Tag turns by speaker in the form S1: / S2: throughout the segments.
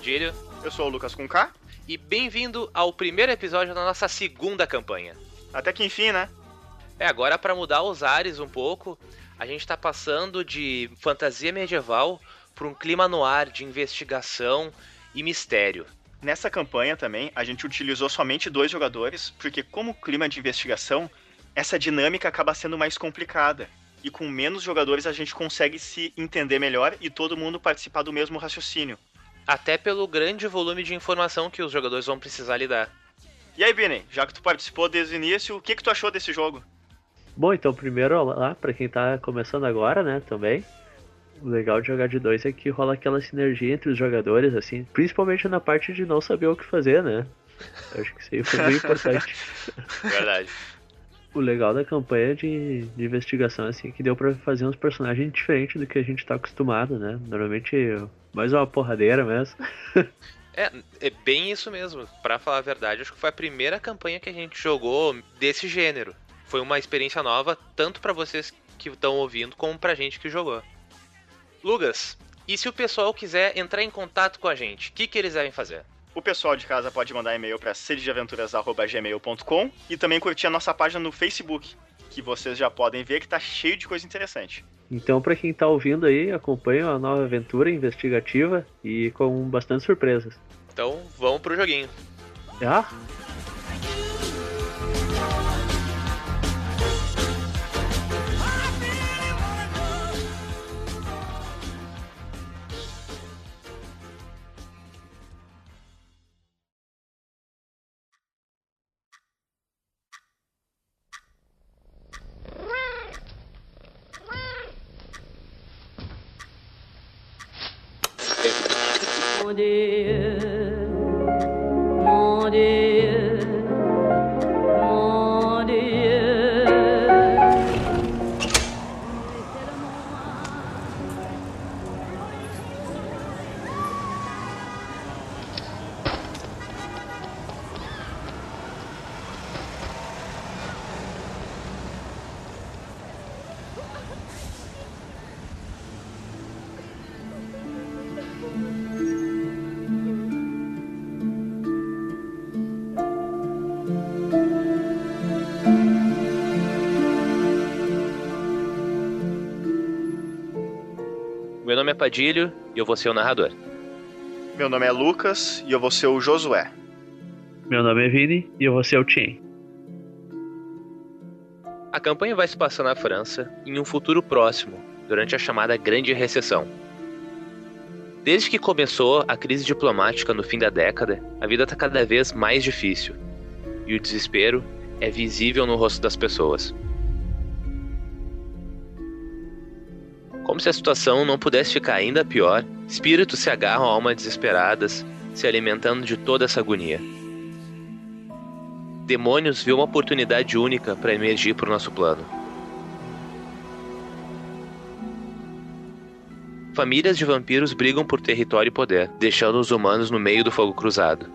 S1: Welcome!
S2: O meu nome Padilha.
S1: Eu sou o Lucas com K.
S2: E bem-vindo ao primeiro episódio da nossa segunda campanha.
S1: Até que enfim, né?
S2: É, agora para mudar os ares um pouco, a gente tá passando de fantasia medieval para um clima no ar de investigação e mistério.
S1: Nessa campanha também, a gente utilizou somente dois jogadores, porque como clima de investigação, essa dinâmica acaba sendo mais complicada. E com menos jogadores a gente consegue se entender melhor e todo mundo participar do mesmo raciocínio.
S2: Até pelo grande volume de informação que os jogadores vão precisar lidar.
S1: E aí, Bini, já que tu participou desde o início, o que, que tu achou desse jogo?
S3: Bom, então primeiro lá, para quem tá começando agora, né, também. O legal de jogar de dois é que rola aquela sinergia entre os jogadores, assim, principalmente na parte de não saber o que fazer, né? Eu acho que isso aí foi muito importante.
S2: Verdade.
S3: o legal da campanha de, de investigação, assim, é que deu pra fazer uns personagens diferentes do que a gente tá acostumado, né? Normalmente, mais uma porradeira mesmo.
S2: É, é bem isso mesmo. Pra falar a verdade, acho que foi a primeira campanha que a gente jogou desse gênero. Foi uma experiência nova, tanto para vocês que estão ouvindo, como pra gente que jogou. Lugas, e se o pessoal quiser entrar em contato com a gente, o que, que eles devem fazer?
S1: O pessoal de casa pode mandar e-mail para sededeaventuras.gmail.com e também curtir a nossa página no Facebook, que vocês já podem ver que tá cheio de coisa interessante.
S3: Então, para quem tá ouvindo aí, acompanha a nova aventura investigativa e com bastante surpresas.
S2: Então, vamos pro joguinho.
S3: Ah,
S2: dear. Padilho e eu vou ser o narrador.
S1: Meu nome é Lucas e eu vou ser o Josué.
S3: meu nome é Vini e eu vou ser o Tien.
S2: A campanha vai se passar na França em um futuro próximo, durante a chamada Grande Recessão. Desde que começou a crise diplomática no fim da década, a vida está cada vez mais difícil e o desespero é visível no rosto das pessoas. Como se a situação não pudesse ficar ainda pior, espíritos se agarram a almas desesperadas, se alimentando de toda essa agonia. Demônios viu uma oportunidade única para emergir para o nosso plano. Famílias de vampiros brigam por território e poder, deixando os humanos no meio do fogo cruzado.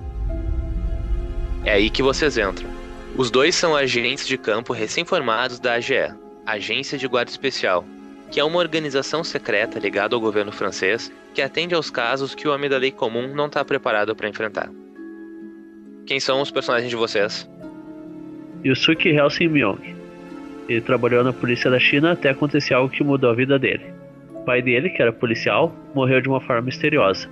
S2: É aí que vocês entram. Os dois são agentes de campo recém-formados da AGE, Agência de Guarda Especial, que é uma organização secreta ligada ao governo francês que atende aos casos que o homem da lei comum não está preparado para enfrentar. Quem são os personagens de vocês?
S3: Yusuke Helsing Myong. Ele trabalhou na polícia da China até acontecer algo que mudou a vida dele. O pai dele, que era policial, morreu de uma forma misteriosa.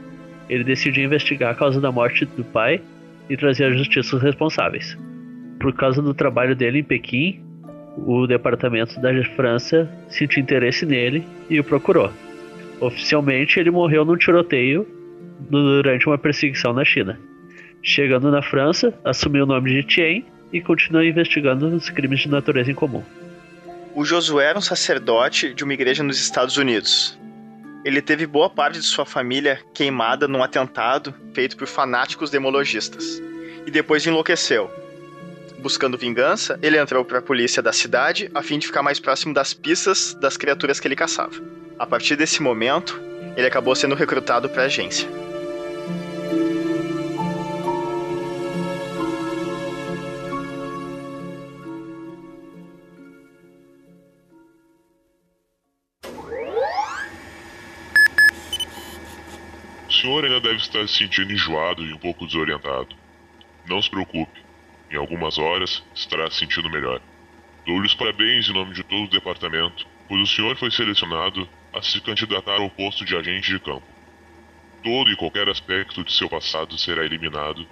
S3: Ele decidiu investigar a causa da morte do pai e trazer à justiça os responsáveis. Por causa do trabalho dele em Pequim, o departamento da França sentiu interesse nele e o procurou. Oficialmente, ele morreu num tiroteio durante uma perseguição na China. Chegando na França, assumiu o nome de Tien e continua investigando os crimes de natureza em comum.
S1: O Josué era um sacerdote de uma igreja nos Estados Unidos. Ele teve boa parte de sua família queimada num atentado feito por fanáticos demologistas. E depois enlouqueceu. Buscando vingança, ele entrou para a polícia da cidade a fim de ficar mais próximo das pistas das criaturas que ele caçava. A partir desse momento, ele acabou sendo recrutado para a agência.
S4: senhor ainda deve estar se sentindo enjoado e um pouco desorientado. Não se preocupe, em algumas horas estará se sentindo melhor. Dou-lhe os parabéns em nome de todo o departamento, pois o senhor foi selecionado a se candidatar ao posto de agente de campo. Todo e qualquer aspecto de seu passado será eliminado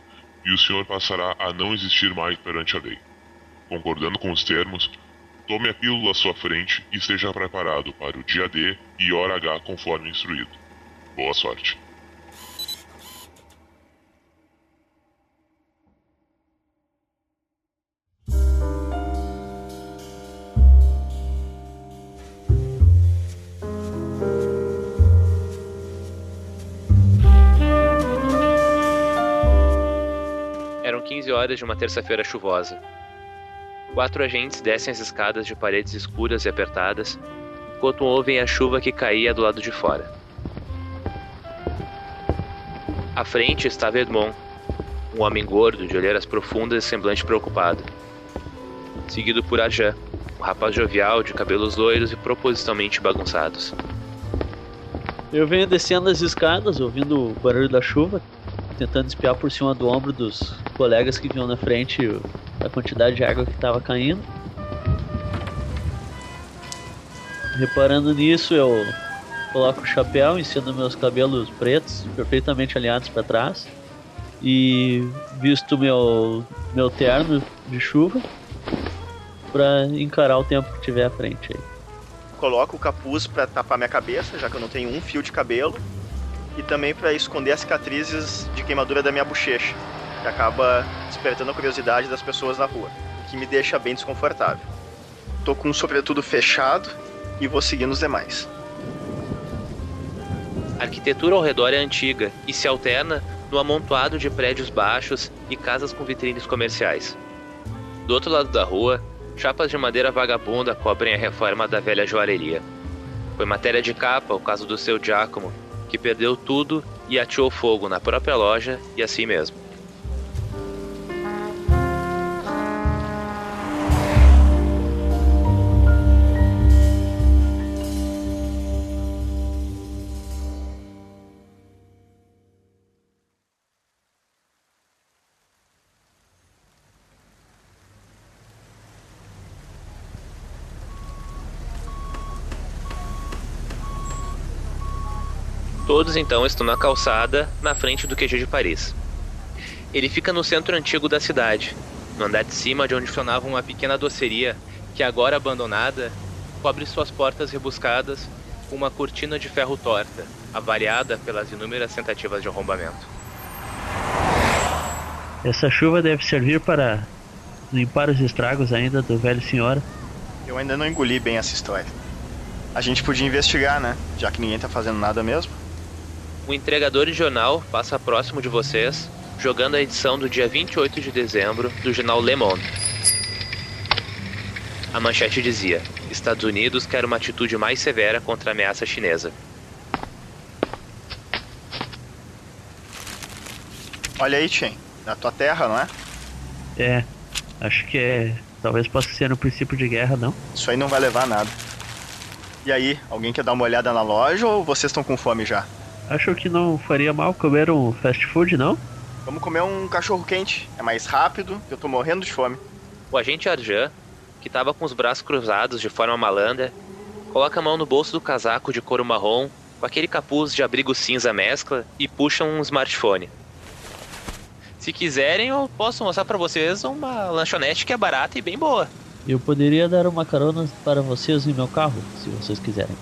S4: e o senhor passará a não existir mais perante a lei. Concordando com os termos, tome a pílula à sua frente e esteja preparado para o dia D e hora H conforme instruído. Boa sorte.
S2: Horas de uma terça-feira chuvosa. Quatro agentes descem as escadas de paredes escuras e apertadas, enquanto ouvem a chuva que caía do lado de fora. À frente estava Edmond, um homem gordo, de olheiras profundas e semblante preocupado. Seguido por Ajan, um rapaz jovial, de cabelos loiros e propositalmente bagunçados.
S3: Eu venho descendo as escadas, ouvindo o barulho da chuva, tentando espiar por cima do ombro dos colegas que vinham na frente a quantidade de água que estava caindo. Reparando nisso, eu coloco o chapéu, ensino meus cabelos pretos, perfeitamente alinhados para trás, e visto meu, meu terno de chuva para encarar o tempo que tiver à frente aí.
S1: Coloco o capuz pra tapar minha cabeça, já que eu não tenho um fio de cabelo. E também pra esconder as cicatrizes de queimadura da minha bochecha, que acaba despertando a curiosidade das pessoas na rua, o que me deixa bem desconfortável. Tô com um sobretudo fechado e vou seguindo os demais.
S2: A arquitetura ao redor é antiga e se alterna no amontoado de prédios baixos e casas com vitrines comerciais. Do outro lado da rua, chapas de madeira vagabunda cobrem a reforma da velha joalheria. Foi matéria de capa o caso do seu Giacomo, que perdeu tudo e ateou fogo na própria loja e assim mesmo. Todos então estão na calçada, na frente do QG de Paris. Ele fica no centro antigo da cidade, no andar de cima de onde funcionava uma pequena doceria que, agora abandonada, cobre suas portas rebuscadas com uma cortina de ferro torta, avariada pelas inúmeras tentativas de arrombamento.
S3: Essa chuva deve servir para limpar os estragos ainda do velho senhor.
S1: Eu ainda não engoli bem essa história. A gente podia investigar, né? Já que ninguém tá fazendo nada mesmo.
S2: O entregador de jornal passa próximo de vocês, jogando a edição do dia 28 de dezembro do jornal Le Monde. A manchete dizia: Estados Unidos quer uma atitude mais severa contra a ameaça chinesa.
S1: Olha aí, Chen. Na tua terra, não é?
S3: É, acho que é. Talvez possa ser no princípio de guerra, não?
S1: Isso aí não vai levar a nada. E aí, alguém quer dar uma olhada na loja ou vocês estão com fome já?
S3: Acho que não faria mal comer um fast food, não?
S1: Vamos comer um cachorro quente. É mais rápido, eu tô morrendo de fome.
S2: O agente Arjan, que estava com os braços cruzados de forma malandra, coloca a mão no bolso do casaco de couro marrom, com aquele capuz de abrigo cinza mescla, e puxa um smartphone. Se quiserem, eu posso mostrar para vocês uma lanchonete que é barata e bem boa.
S3: Eu poderia dar uma carona para vocês em meu carro, se vocês quiserem.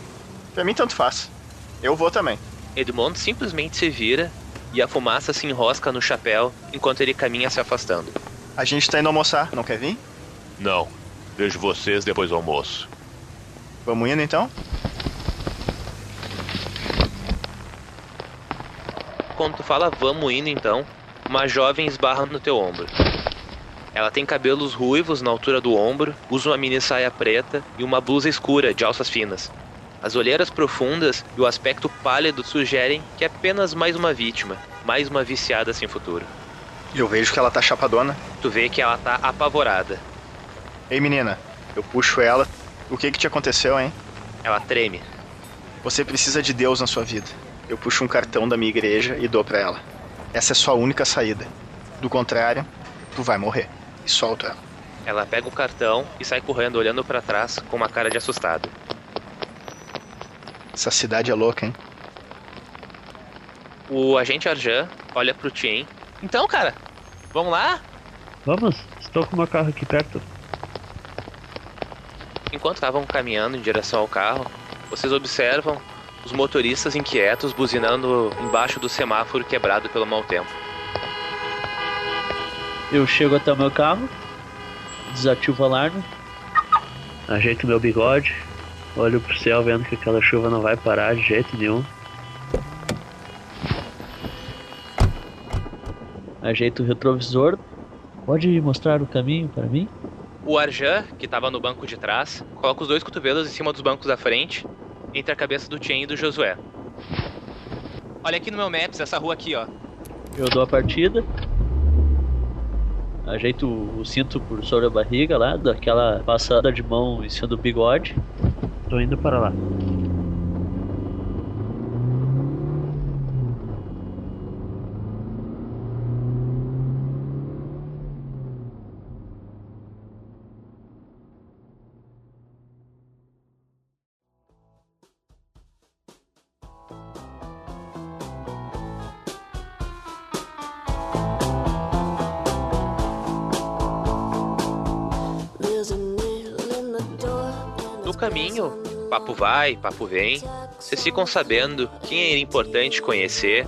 S1: Pra mim, tanto faz. Eu vou também.
S2: Edmond simplesmente se vira e a fumaça se enrosca no chapéu enquanto ele caminha se afastando.
S1: A gente tá indo almoçar, não quer vir?
S5: Não. Vejo vocês depois do almoço.
S1: Vamos indo então?
S2: Quando tu fala vamos indo então, uma jovem esbarra no teu ombro. Ela tem cabelos ruivos na altura do ombro, usa uma mini saia preta e uma blusa escura de alças finas. As olheiras profundas e o aspecto pálido sugerem que é apenas mais uma vítima, mais uma viciada sem futuro.
S1: Eu vejo que ela tá chapadona.
S2: Tu vê que ela tá apavorada.
S1: Ei, menina. Eu puxo ela. O que que te aconteceu, hein?
S2: Ela treme.
S1: Você precisa de Deus na sua vida. Eu puxo um cartão da minha igreja e dou pra ela. Essa é sua única saída. Do contrário, tu vai morrer. E solto ela.
S2: Ela pega o cartão e sai correndo, olhando pra trás com uma cara de assustado.
S1: Essa cidade é louca, hein?
S2: O agente Arjan olha pro Tien. Então, cara, vamos lá?
S3: Vamos, estou com o meu carro aqui perto.
S2: Enquanto estavam caminhando em direção ao carro, vocês observam os motoristas inquietos buzinando embaixo do semáforo quebrado pelo mau tempo.
S3: Eu chego até o meu carro, desativo o alarme, ajeito meu bigode, olho pro céu vendo que aquela chuva não vai parar de jeito nenhum. Ajeito o retrovisor. Pode mostrar o caminho para mim?
S2: O Arjan, que estava no banco de trás, coloca os dois cotovelos em cima dos bancos da frente, entre a cabeça do Tien e do Josué. Olha aqui no meu Maps, essa rua aqui, ó.
S3: Eu dou a partida. Ajeito o cinto por sobre a barriga lá, daquela passada de mão em cima do bigode. Tô indo para lá.
S2: Papo vai, papo vem, vocês ficam sabendo quem era importante conhecer,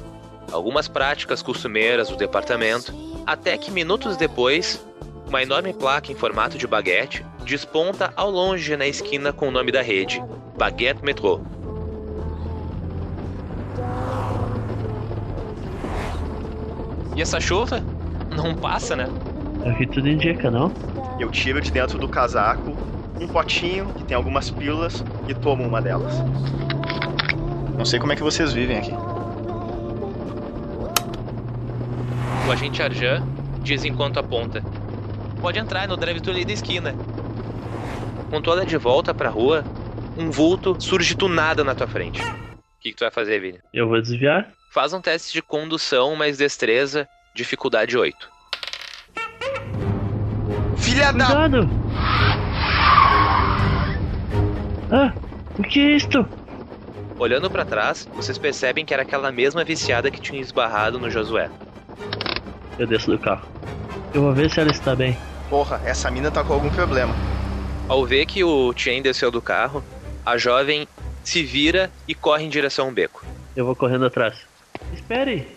S2: algumas práticas costumeiras do departamento, até que minutos depois, uma enorme placa em formato de baguete desponta ao longe na esquina com o nome da rede, Baguette Metrô. E essa chuva? Não passa, né?
S3: É que tudo indica, não?
S1: Eu tiro de dentro do casaco um potinho que tem algumas pílulas e tomo uma delas. Não sei como é que vocês vivem aqui.
S2: O agente Arjan diz enquanto aponta. Pode entrar no drive-thru ali da esquina. Quando tu olha de volta pra rua, um vulto surge do nada na tua frente. O que, que tu vai fazer, Vini?
S3: Eu vou desviar.
S2: Faz um teste de condução mais destreza, dificuldade 8.
S1: Filha da.
S3: Ah, o que é isto?
S2: Olhando pra trás, vocês percebem que era aquela mesma viciada que tinha esbarrado no Josué.
S3: Eu desço do carro. Eu vou ver se ela está bem.
S1: Porra, essa mina tá com algum problema.
S2: Ao ver que o Chen desceu do carro, a jovem se vira e corre em direção a um beco.
S3: Eu vou correndo atrás. Espere!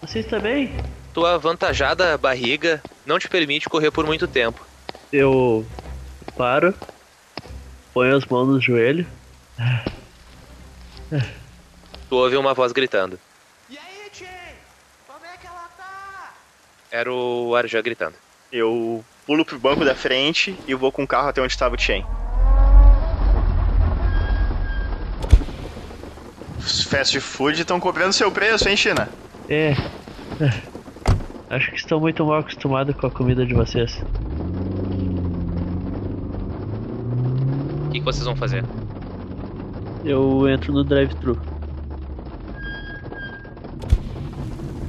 S3: Você está bem?
S2: Tua avantajada barriga não te permite correr por muito tempo.
S3: Eu paro, ponho as mãos no joelho.
S2: Tu ouve uma voz gritando.
S6: E aí, Chen? Como é que ela tá?
S2: Era o Arjan gritando.
S1: Eu pulo pro banco da frente e vou com o carro até onde estava o Chen. Os fast food estão cobrando seu preço, hein, China?
S3: É. Acho que estou muito mal acostumado com a comida de vocês.
S2: O que, que vocês vão fazer?
S3: Eu entro no drive-thru.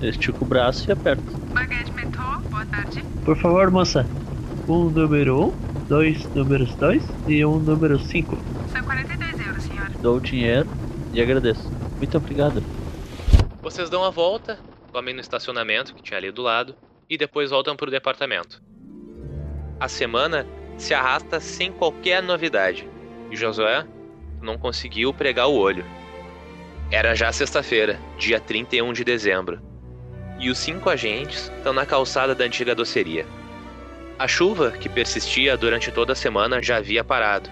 S3: Estico o braço e aperto.
S7: Baguete metrô, boa tarde.
S3: Por favor, moça. Um número 1, um, dois números 2 e um número 5.
S7: São 42 euros, senhor.
S3: Dou o dinheiro e agradeço. Muito obrigado.
S2: Vocês dão a volta, comem no estacionamento que tinha ali do lado e depois voltam pro departamento. A semana se arrasta sem qualquer novidade e Josué não conseguiu pregar o olho. Era já sexta-feira, dia 31 de dezembro, e os cinco agentes estão na calçada da antiga doceria. A chuva, que persistia durante toda a semana, já havia parado,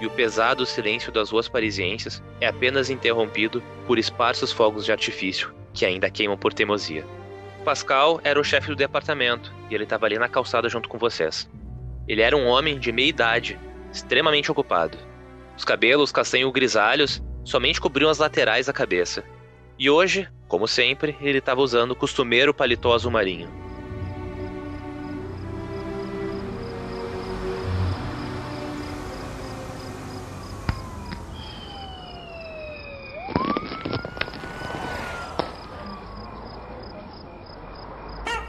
S2: e o pesado silêncio das ruas parisienses é apenas interrompido por esparsos fogos de artifício que ainda queimam por teimosia. Pascal era o chefe do departamento e ele estava ali na calçada junto com vocês. Ele era um homem de meia idade, extremamente ocupado. Os cabelos castanho grisalhos somente cobriam as laterais da cabeça. E hoje, como sempre, ele estava usando o costumeiro paletó azul marinho.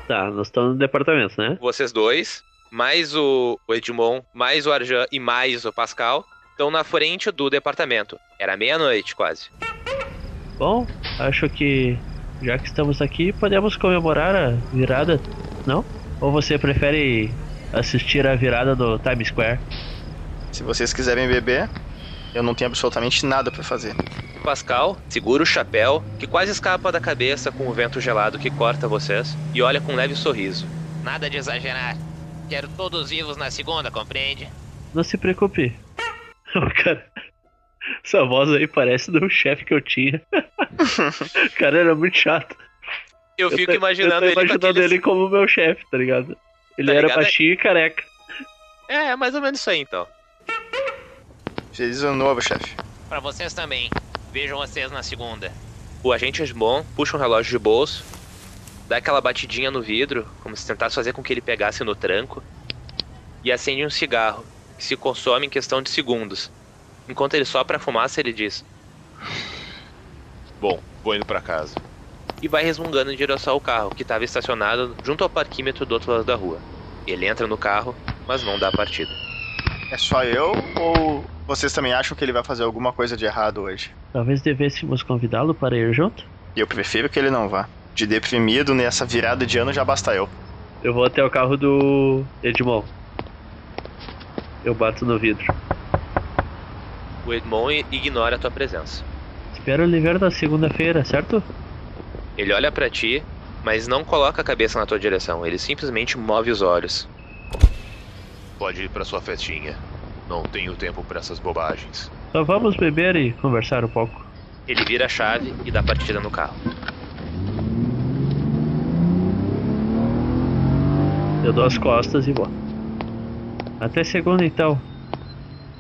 S3: Tá, nós estamos no departamento, né?
S2: Vocês dois, mais o Edmond, mais o Arjan e mais o Pascal, estão na frente do departamento. Era meia-noite quase.
S3: Bom, acho que já que estamos aqui, podemos comemorar a virada, não? Ou você prefere assistir a virada do Times Square?
S1: Se vocês quiserem beber, eu não tenho absolutamente nada pra fazer.
S2: Pascal segura o chapéu, que quase escapa da cabeça com o vento gelado que corta vocês, e olha com um leve sorriso.
S8: Nada de exagerar. Quero todos vivos na segunda, compreende?
S3: Não se preocupe. Cara, essa voz aí parece do chefe que eu tinha. o cara era muito chato.
S2: Eu fico
S3: tô-
S2: imaginando
S3: eu tô
S2: ele
S3: imaginando
S2: com aqueles...
S3: ele como meu chefe, tá ligado? Ele
S2: Tá
S3: era
S2: ligado?
S3: baixinho e careca.
S2: É, é mais ou menos isso aí então.
S1: Feliz ano novo, chefe.
S8: Pra vocês também. Vejo vocês na segunda.
S2: O agente Edmond puxa um relógio de bolso, dá aquela batidinha no vidro, como se tentasse fazer com que ele pegasse no tranco, e acende um cigarro, se consome em questão de segundos. Enquanto ele sopra a fumaça, ele diz,
S5: Bom, vou indo pra casa.
S2: e vai resmungando em direção ao carro, que estava estacionado junto ao parquímetro do outro lado da rua. Ele entra no carro, mas não dá a partida.
S1: É só eu ou vocês também acham que ele vai fazer alguma coisa de errado hoje?
S3: Talvez devêssemos convidá-lo para ir junto?
S1: Eu prefiro que ele não vá. De deprimido nessa virada de ano já basta eu.
S3: Eu vou até o carro do Edmond. Eu bato no vidro.
S2: O Edmond ignora a tua presença.
S3: Espero ver na segunda-feira, certo?
S2: Ele olha pra ti, mas não coloca a cabeça na tua direção. Ele simplesmente move os olhos.
S5: Pode ir pra sua festinha. Não tenho tempo pra essas bobagens.
S3: Só vamos beber e conversar um pouco.
S2: Ele vira a chave e dá partida no carro.
S3: Eu dou as costas e vou. Até segunda então.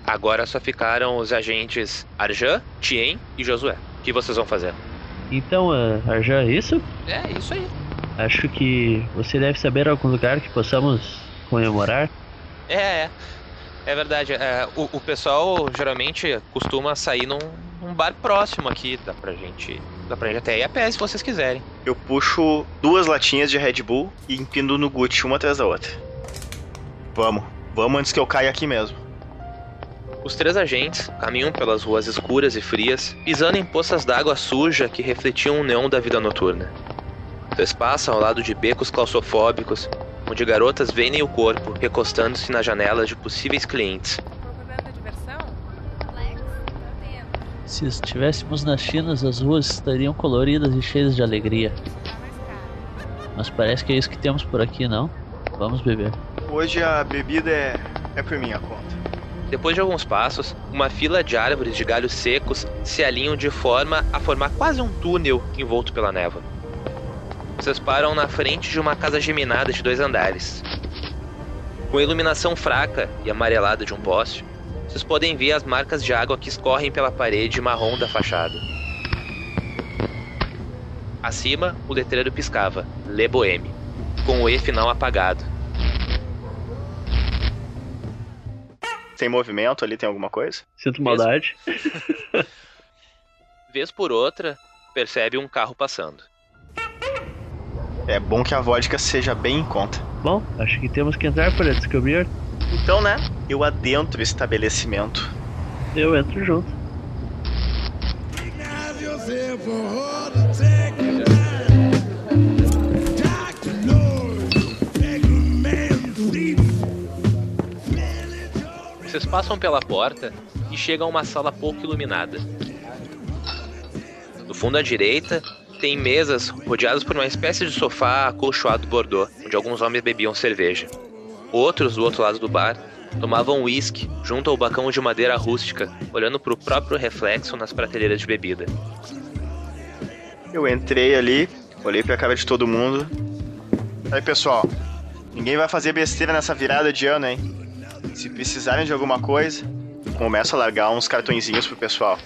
S2: Agora só ficaram os agentes Arjan, Tien e Josué. O que vocês vão fazer?
S3: Então, uh, Arjan, é isso?
S2: É, isso aí.
S3: Acho que você deve saber algum lugar que possamos comemorar.
S2: É, é. É verdade. é, o, o pessoal geralmente costuma sair num, num bar próximo aqui. Dá pra gente. Dá pra gente até ir a pé se vocês quiserem.
S1: Eu puxo duas latinhas de Red Bull e empino no Gucci uma atrás da outra. Vamos, vamos antes que eu caia aqui mesmo.
S2: Os três agentes caminham pelas ruas escuras e frias, pisando em poças d'água suja que refletiam o neon da vida noturna. Vocês passam ao lado de becos claustrofóbicos, onde garotas vendem o corpo, recostando-se nas janelas de possíveis clientes.
S3: Se estivéssemos na China, as ruas estariam coloridas e cheias de alegria. Mas parece que é isso que temos por aqui, não? Vamos beber.
S1: Hoje a bebida é, é por minha conta.
S2: Depois de alguns passos, uma fila de árvores de galhos secos se alinham de forma a formar quase um túnel envolto pela névoa. Vocês param na frente de uma casa geminada de dois andares. Com a iluminação fraca e amarelada de um poste, vocês podem ver as marcas de água que escorrem pela parede marrom da fachada. Acima, o letreiro piscava, Le Boheme, com o E final apagado.
S1: Tem movimento ali, tem alguma coisa?
S3: Sinto maldade.
S2: Vez por outra, percebe um carro passando.
S1: É bom que a vodka seja bem em conta.
S3: Bom, acho que temos que entrar para descobrir.
S1: Então, né? Eu adentro o estabelecimento.
S3: Eu entro junto.
S2: Vocês passam pela porta e chegam a uma sala pouco iluminada. No fundo à direita, tem mesas rodeadas por uma espécie de sofá acolchoado bordô, onde alguns homens bebiam cerveja. Outros, do outro lado do bar, tomavam uísque junto ao bacão de madeira rústica, olhando para o próprio reflexo nas prateleiras de bebida.
S1: Eu entrei ali, olhei pra cara de todo mundo. Aí, pessoal, ninguém vai fazer besteira nessa virada de ano, hein? Se precisarem de alguma coisa, começo a largar uns cartõezinhos pro pessoal.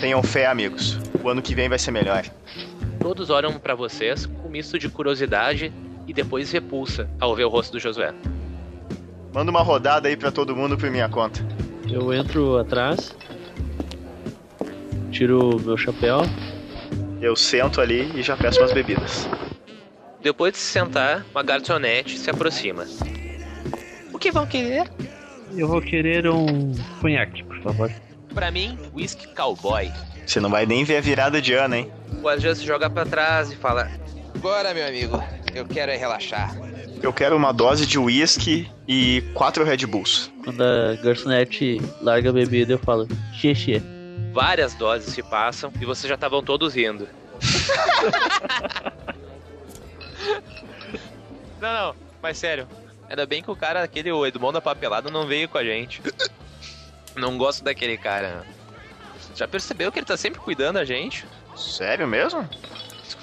S1: Tenham fé, amigos. O ano que vem vai ser melhor.
S2: Todos olham para vocês com um misto de curiosidade e depois repulsa ao ver o rosto do Josué.
S1: Manda uma rodada aí pra todo mundo por minha conta.
S3: Eu entro atrás. Tiro meu chapéu.
S1: Eu sento ali e já peço umas bebidas.
S2: Depois de se sentar, uma garçonete se aproxima.
S8: Que vão querer?
S3: Eu vou querer um conhaque, por favor.
S2: Pra mim, whisky cowboy.
S1: Você não vai nem ver a virada de ano, hein?
S2: O Arjan se joga pra trás e fala:
S8: Bora, meu amigo. Eu quero é relaxar.
S1: Eu quero uma dose de uísque e quatro Red Bulls.
S3: Quando a garçonete larga a bebida, eu falo, xixi.
S2: Várias doses se passam e vocês já estavam todos rindo. não, não, mas sério. Ainda bem que o cara, aquele o Edmond da papelada, não veio com a gente. Não gosto daquele cara. Já percebeu que ele tá sempre cuidando a gente?
S1: Sério mesmo?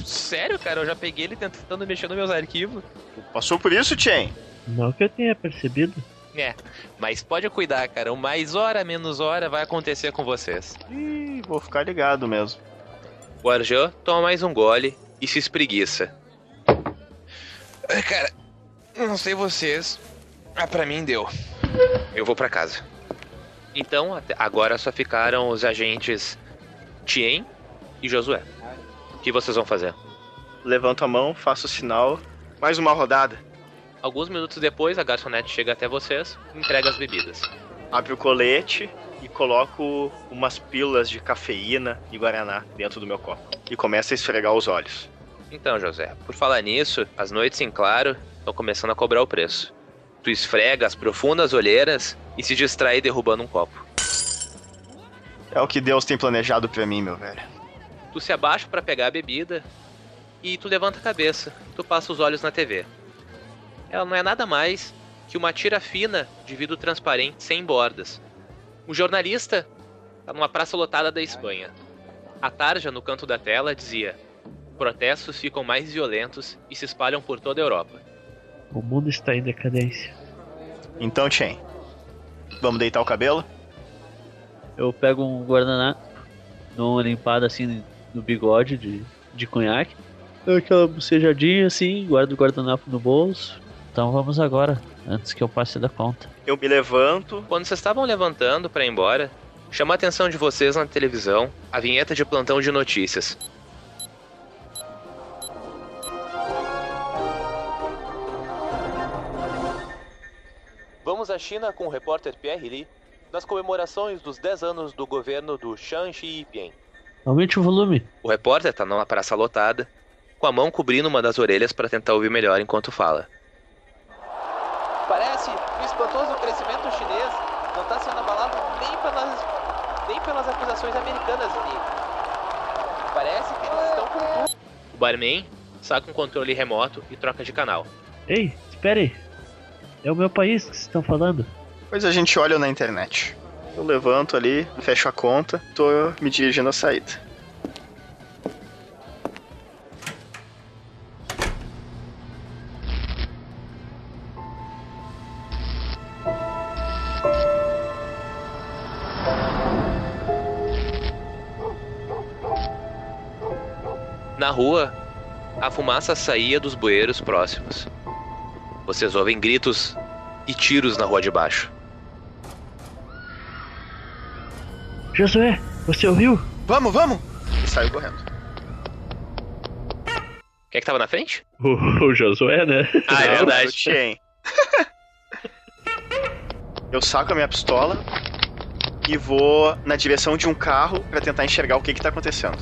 S2: Sério, cara, eu já peguei ele tentando mexer nos meus arquivos.
S1: Passou por isso, Chen?
S3: Não que eu tenha percebido.
S2: É, mas pode cuidar, cara. O mais hora, menos hora vai acontecer com vocês.
S1: Ih, vou ficar ligado mesmo.
S2: O Arjan toma mais um gole e se espreguiça.
S8: Ai, Cara, não sei vocês. Ah, pra mim deu.
S2: Eu vou pra casa. Então, até- agora só ficaram os agentes Tien e Josué. O que vocês vão fazer?
S1: Levanto a mão, faço o sinal. Mais uma rodada.
S2: Alguns minutos depois, a garçonete chega até vocês e entrega as bebidas.
S1: Abre o colete e coloco umas pílulas de cafeína e guaraná dentro do meu copo. E começa a esfregar os olhos.
S2: Então, José, por falar nisso, as noites em claro estão começando a cobrar o preço. Tu esfrega as profundas olheiras e se distrai derrubando um copo.
S1: É o que Deus tem planejado pra mim, meu velho.
S2: Tu se abaixa pra pegar a bebida e tu levanta a cabeça. Tu passa os olhos na TV. Ela não é nada mais que uma tira fina de vidro transparente sem bordas. O jornalista tá numa praça lotada da Espanha. A tarja no canto da tela dizia: Protestos ficam mais violentos e se espalham por toda a Europa.
S3: O mundo está em decadência.
S1: Então, Chen, vamos deitar o cabelo?
S3: Eu pego um guardanapo, dou uma limpada assim no bigode de, de conhaque, dou aquela bocejadinha assim, guardo o guardanapo no bolso. Então vamos agora, antes que eu passe da conta.
S1: Eu me levanto.
S2: Quando vocês estavam levantando para ir embora, chama a atenção de vocês na televisão a vinheta de plantão de notícias. Vamos à China com o repórter Pierre Li nas comemorações dos 10 anos do governo do Shang Xiping.
S3: Aumente o volume.
S2: O repórter está numa praça lotada, com a mão cobrindo uma das orelhas para tentar ouvir melhor enquanto fala.
S8: Parece que o espantoso crescimento chinês não está sendo abalado nem pelas, nem pelas acusações americanas, amigo. Parece que eles estão com tudo.
S2: O barman saca um controle remoto e troca de canal.
S3: Ei, espere! É o meu país que vocês estão falando.
S1: Depois a gente olha na internet. Eu levanto ali, fecho a conta, tô me dirigindo à saída.
S2: Na rua, a fumaça saía dos bueiros próximos. Vocês ouvem gritos e tiros na rua de baixo.
S3: Josué, você ouviu?
S1: Vamos, vamos! E saiu correndo.
S2: Quem é que tava na frente?
S3: O, o Josué, né?
S2: Ah, é verdade.
S1: Eu saco a minha pistola e vou na direção de um carro pra tentar enxergar o que que tá acontecendo.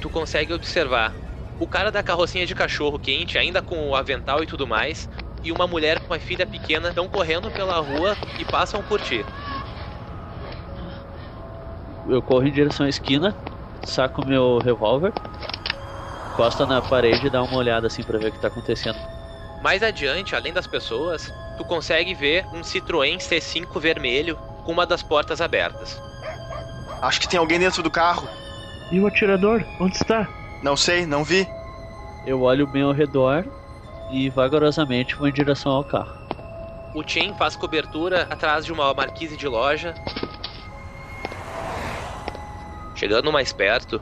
S2: Tu consegue observar o cara da carrocinha de cachorro quente, ainda com o avental e tudo mais, e uma mulher com a filha pequena estão correndo pela rua e passam por ti.
S3: Eu corro em direção à esquina, saco meu revólver, encosta na parede e dá uma olhada assim pra ver o que tá acontecendo.
S2: Mais adiante, além das pessoas, tu consegue ver um Citroën C5 vermelho com uma das portas abertas.
S1: Acho que tem alguém dentro do carro.
S3: E o atirador? Onde está?
S1: Não sei, não vi.
S3: Eu olho bem ao redor e vagarosamente vou em direção ao carro.
S2: O Chen faz cobertura atrás de uma marquise de loja. Chegando mais perto,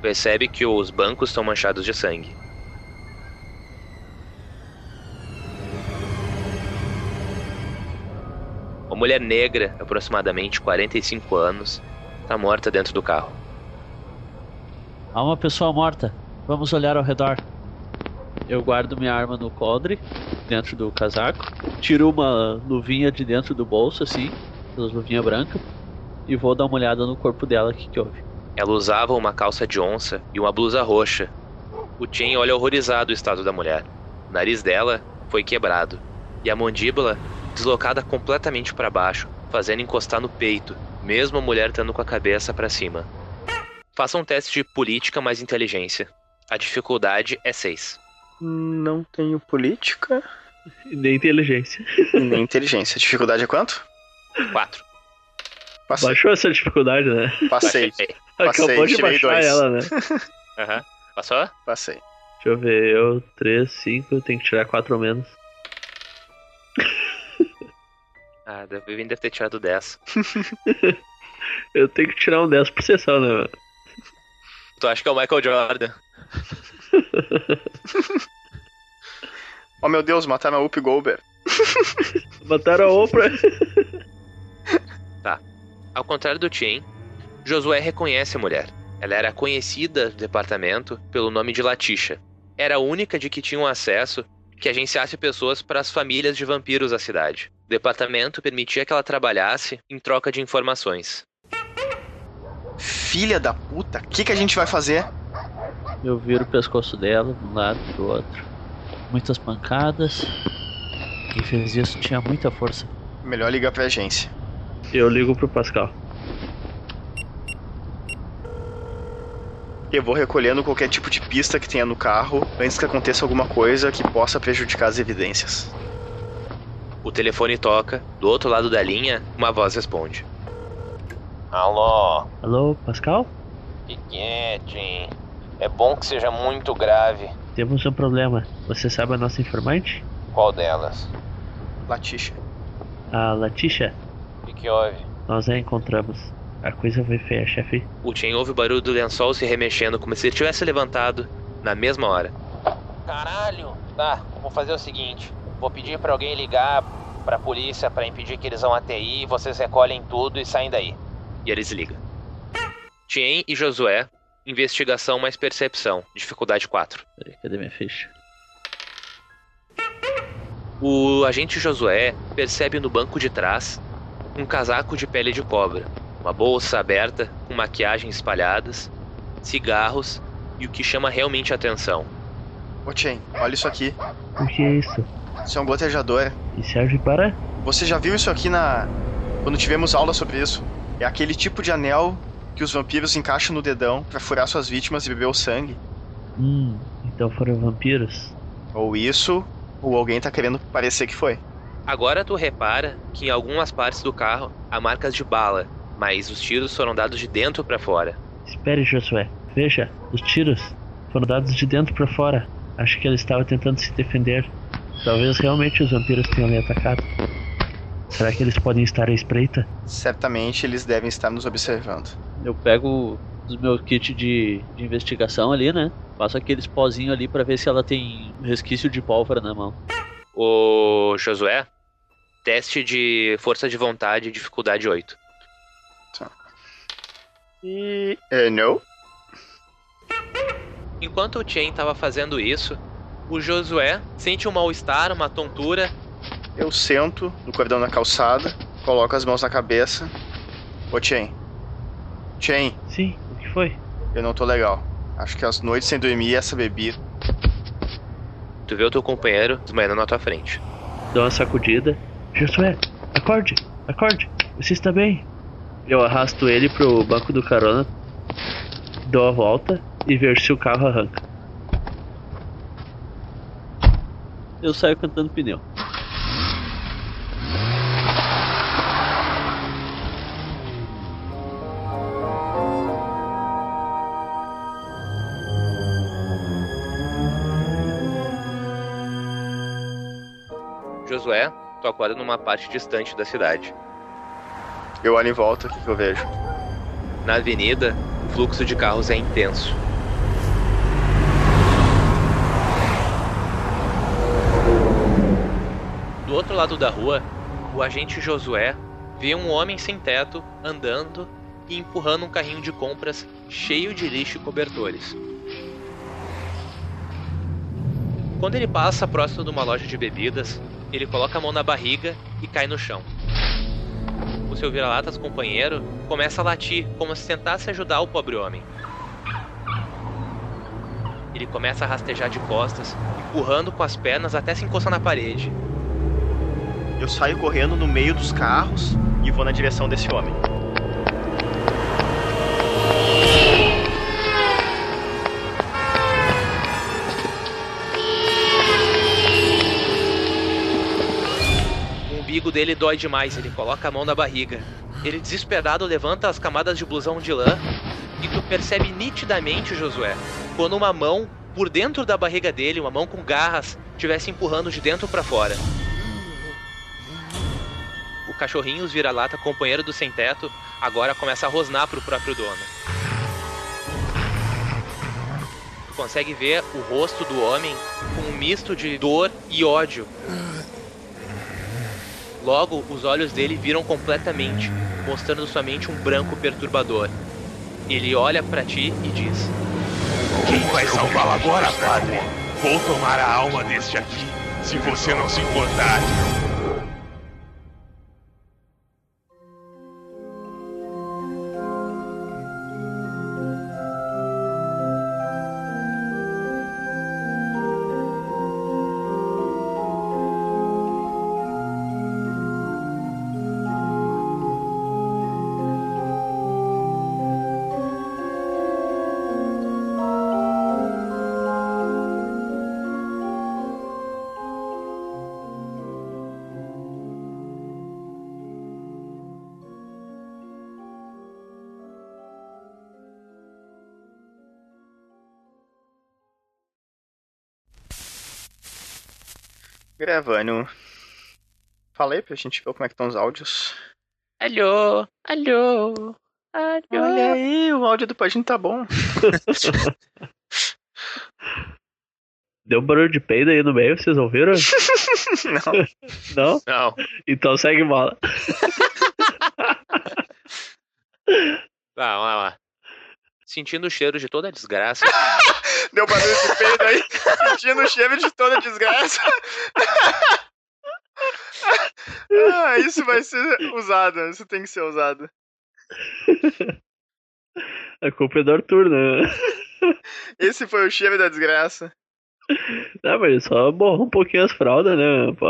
S2: percebe que os bancos estão manchados de sangue. Uma mulher negra, aproximadamente 45 anos, está morta dentro do carro.
S3: Há uma pessoa morta. Vamos olhar ao redor. Eu guardo minha arma no coldre, dentro do casaco. Tiro uma luvinha de dentro do bolso, assim, aquelas luvinha branca, e vou dar uma olhada no corpo dela, o que, que houve.
S2: Ela usava uma calça de onça e uma blusa roxa. O Chen olha horrorizado o estado da mulher. O nariz dela foi quebrado e a mandíbula deslocada completamente para baixo, fazendo encostar no peito, mesmo a mulher estando com a cabeça para cima. Faça um teste de política mais inteligência. A dificuldade é 6.
S1: Não tenho política
S3: nem inteligência.
S1: nem inteligência. Dificuldade é quanto?
S2: 4.
S1: Passei.
S3: Baixou essa dificuldade, né?
S1: Passei.
S3: Acabou
S1: Passei,
S3: de
S1: tirei
S3: baixar
S1: dois.
S3: ela, né?
S2: Aham. Passou?
S1: Passei.
S3: Deixa eu ver, eu 3, 5, tem que tirar 4 ou menos.
S2: Ah, deve, deve ter tirado 10.
S3: Eu tenho que tirar um 10 por sessão, né, mano?
S2: Tu acha que é o Michael Jordan?
S1: Oh meu Deus, mataram a Up Goldberg.
S3: Mataram a Oprah.
S2: Ao contrário do Chen, Josué reconhece a mulher. Ela era conhecida do departamento pelo nome de Latisha. Era a única de que tinham acesso que agenciasse pessoas para as famílias de vampiros da cidade. O departamento permitia que ela trabalhasse em troca de informações.
S1: Filha da puta, o que, que a gente vai fazer?
S3: Eu viro o pescoço dela de um lado pro outro. Muitas pancadas. Quem fez isso tinha muita força.
S1: Melhor ligar pra agência.
S3: Eu ligo pro Pascal.
S1: Eu vou recolhendo qualquer tipo de pista que tenha no carro antes que aconteça alguma coisa que possa prejudicar as evidências.
S2: O telefone toca, do outro lado da linha, uma voz responde.
S9: Alô,
S3: Alô, Pascal?
S9: que é, Tim? É bom que seja muito grave.
S3: Temos um problema. Você sabe a nossa informante?
S9: Qual delas?
S1: Latisha.
S3: A Latisha?
S9: O que, que houve?
S3: Nós a encontramos. A coisa foi feia, chefe.
S2: O Chen ouve o barulho do lençol se remexendo como se ele tivesse levantado na mesma hora.
S9: Caralho! Tá, vou fazer o seguinte: vou pedir pra alguém ligar pra polícia pra impedir que eles vão até aí, vocês recolhem tudo e saem daí.
S2: E ele desliga. Chen e Josué, investigação mais percepção, dificuldade 4.
S3: Peraí, cadê minha ficha?
S2: O agente Josué percebe no banco de trás um casaco de pele de cobra, uma bolsa aberta com maquiagem espalhadas, cigarros e o que chama realmente a atenção.
S1: Ô Chen, olha isso aqui.
S3: O que é isso?
S1: Isso é um gotejador.
S3: E serve para?
S1: Você já viu isso aqui na. Quando tivemos aula sobre isso? É aquele tipo de anel que os vampiros encaixam no dedão pra furar suas vítimas e beber o sangue.
S3: Hum, então foram vampiros.
S1: Ou isso, ou alguém tá querendo parecer que foi.
S2: Agora tu repara que em algumas partes do carro há marcas de bala, mas os tiros foram dados de dentro para fora.
S3: Espere, Josué. Veja, os tiros foram dados de dentro para fora. Acho que ele estava tentando se defender. Talvez realmente os vampiros tenham lhe atacado. Será que eles podem estar à espreita?
S1: Certamente eles devem estar nos observando.
S3: Eu pego os meus kits de, de investigação ali, né? Passo aqueles pozinhos ali pra ver se ela tem resquício de pólvora na mão.
S2: O Josué, teste de força de vontade, dificuldade 8.
S1: E. É, não?
S2: Enquanto o Chen estava fazendo isso, o Josué sente um mal-estar, uma tontura.
S1: Eu sento no cordão da calçada, coloco as mãos na cabeça. Ô Chen. Chen,
S3: Sim, o que foi?
S1: eu não tô legal. Acho que as noites sem dormir e essa bebida.
S2: Tu vê o teu companheiro desmaiando na tua frente.
S3: Dou uma sacudida. Josué, acorde, acorde. Você está bem? Eu arrasto ele pro banco do carona, dou a volta e vejo se o carro arranca. Eu saio cantando pneu.
S2: Acorda numa parte distante da cidade.
S1: Eu olho em volta, o que, que eu vejo?
S2: Na avenida, o fluxo de carros é intenso. Do outro lado da rua, o agente Josué vê um homem sem teto andando e empurrando um carrinho de compras cheio de lixo e cobertores. Quando ele passa próximo de uma loja de bebidas, ele coloca a mão na barriga e cai no chão. O seu vira-latas companheiro começa a latir como se tentasse ajudar o pobre homem. Ele começa a rastejar de costas, empurrando com as pernas até se encostar na parede.
S1: Eu saio correndo no meio dos carros e vou na direção desse homem.
S2: Umbigo dele dói demais, ele coloca a mão na barriga. Ele desesperado levanta as camadas de blusão de lã e tu percebe nitidamente, Josué, quando uma mão por dentro da barriga dele, uma mão com garras, estivesse empurrando de dentro para fora. O cachorrinho, os vira-lata, companheiro do sem-teto, agora começa a rosnar pro próprio dono. Tu consegue ver o rosto do homem com um misto de dor e ódio. Logo, os olhos dele viram completamente, mostrando somente um branco perturbador. Ele olha para ti e diz:
S10: Quem vai salvá-lo agora, padre? Vou tomar a alma deste aqui, se você não se importar.
S1: Gravando. Falei pra gente ver como é que estão os áudios.
S2: Alô, alô, alô.
S1: Olha aí, o áudio do Padinho tá bom.
S3: Deu um barulho de peido aí no meio, vocês ouviram?
S1: Não.
S3: Não?
S2: Não.
S3: Então segue bola.
S2: Tá, vamos lá. Sentindo o cheiro de toda a desgraça,
S1: Deu barulho de peido aí, sentindo o cheiro de toda desgraça. ah, isso vai ser usado, isso tem que ser usado.
S3: A culpa é do Arthur, né?
S1: Esse foi o cheiro da desgraça.
S3: Não, mas só borrou um pouquinho as fraldas, né? Pô.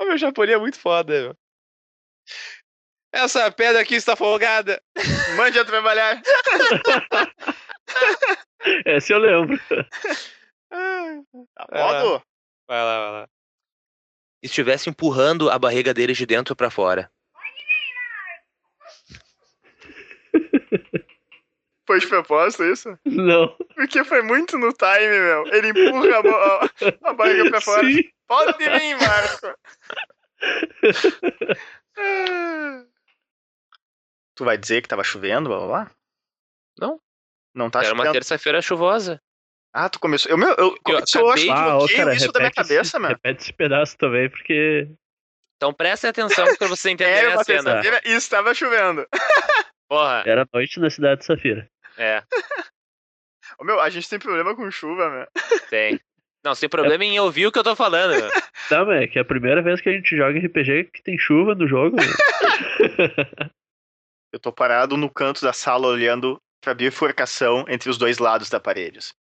S2: O meu japonês é muito foda, meu. Essa pedra aqui está folgada.
S1: Mande a trabalhar.
S3: Essa eu lembro.
S1: Tá modo?
S2: Vai lá, vai lá. Estivesse empurrando a barriga dele de dentro pra fora.
S1: Foi de propósito isso?
S3: Não.
S1: Porque foi muito no time, meu. Ele empurra a, a- a barriga pra fora.
S3: Sim.
S1: Pode vir, Marco. Tu vai dizer que tava chovendo, blá blá blá?
S2: Não.
S1: Não tá
S2: Era uma
S1: chovendo.
S2: terça-feira chuvosa.
S1: Ah, tu começou. Eu, meu, eu, começou, eu acho que
S3: Ah, cara,
S1: isso da minha cabeça,
S3: esse,
S1: meu.
S3: Repete esse pedaço também, porque.
S2: Então presta atenção pra você entender
S1: Era
S2: a cena.
S1: e estava chovendo.
S2: Porra,
S3: Era noite na cidade de Safira.
S2: é,
S1: Ô, meu, a gente tem problema com chuva, meu.
S2: tem. Não, sem problema em ouvir o que eu tô falando. meu.
S3: Não, mas é que é a primeira vez que a gente joga RPG que tem chuva no jogo.
S1: Eu tô parado no canto da sala olhando pra bifurcação entre os dois lados da parede. assim.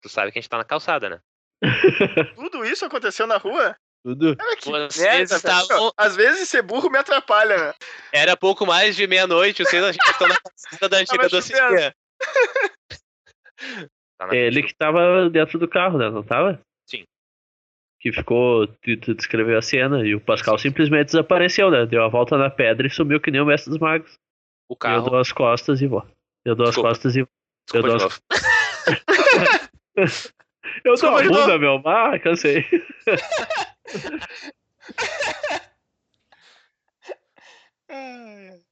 S2: Tu sabe que a gente tá na calçada, né?
S1: Tudo isso aconteceu na rua?
S3: Tudo.
S1: Cara, que
S2: Vocês
S1: merda,
S2: estavam-
S1: Às vezes ser burro me atrapalha, né?
S2: Era pouco mais de meia-noite, vocês a gente estão na calçada da antiga doceria. Tá na-
S3: É ele que tava dentro do carro, né? Não tava? que ficou descreveu a cena e o Pascal simplesmente desapareceu, né? Deu a volta na pedra e sumiu que nem o mestre dos magos.
S2: O carro.
S3: Eu dou as costas e vou. Eu dou as costas e
S2: vou.
S3: Eu dou
S2: as...
S3: eu dou a bunda, meu. Ah, cansei.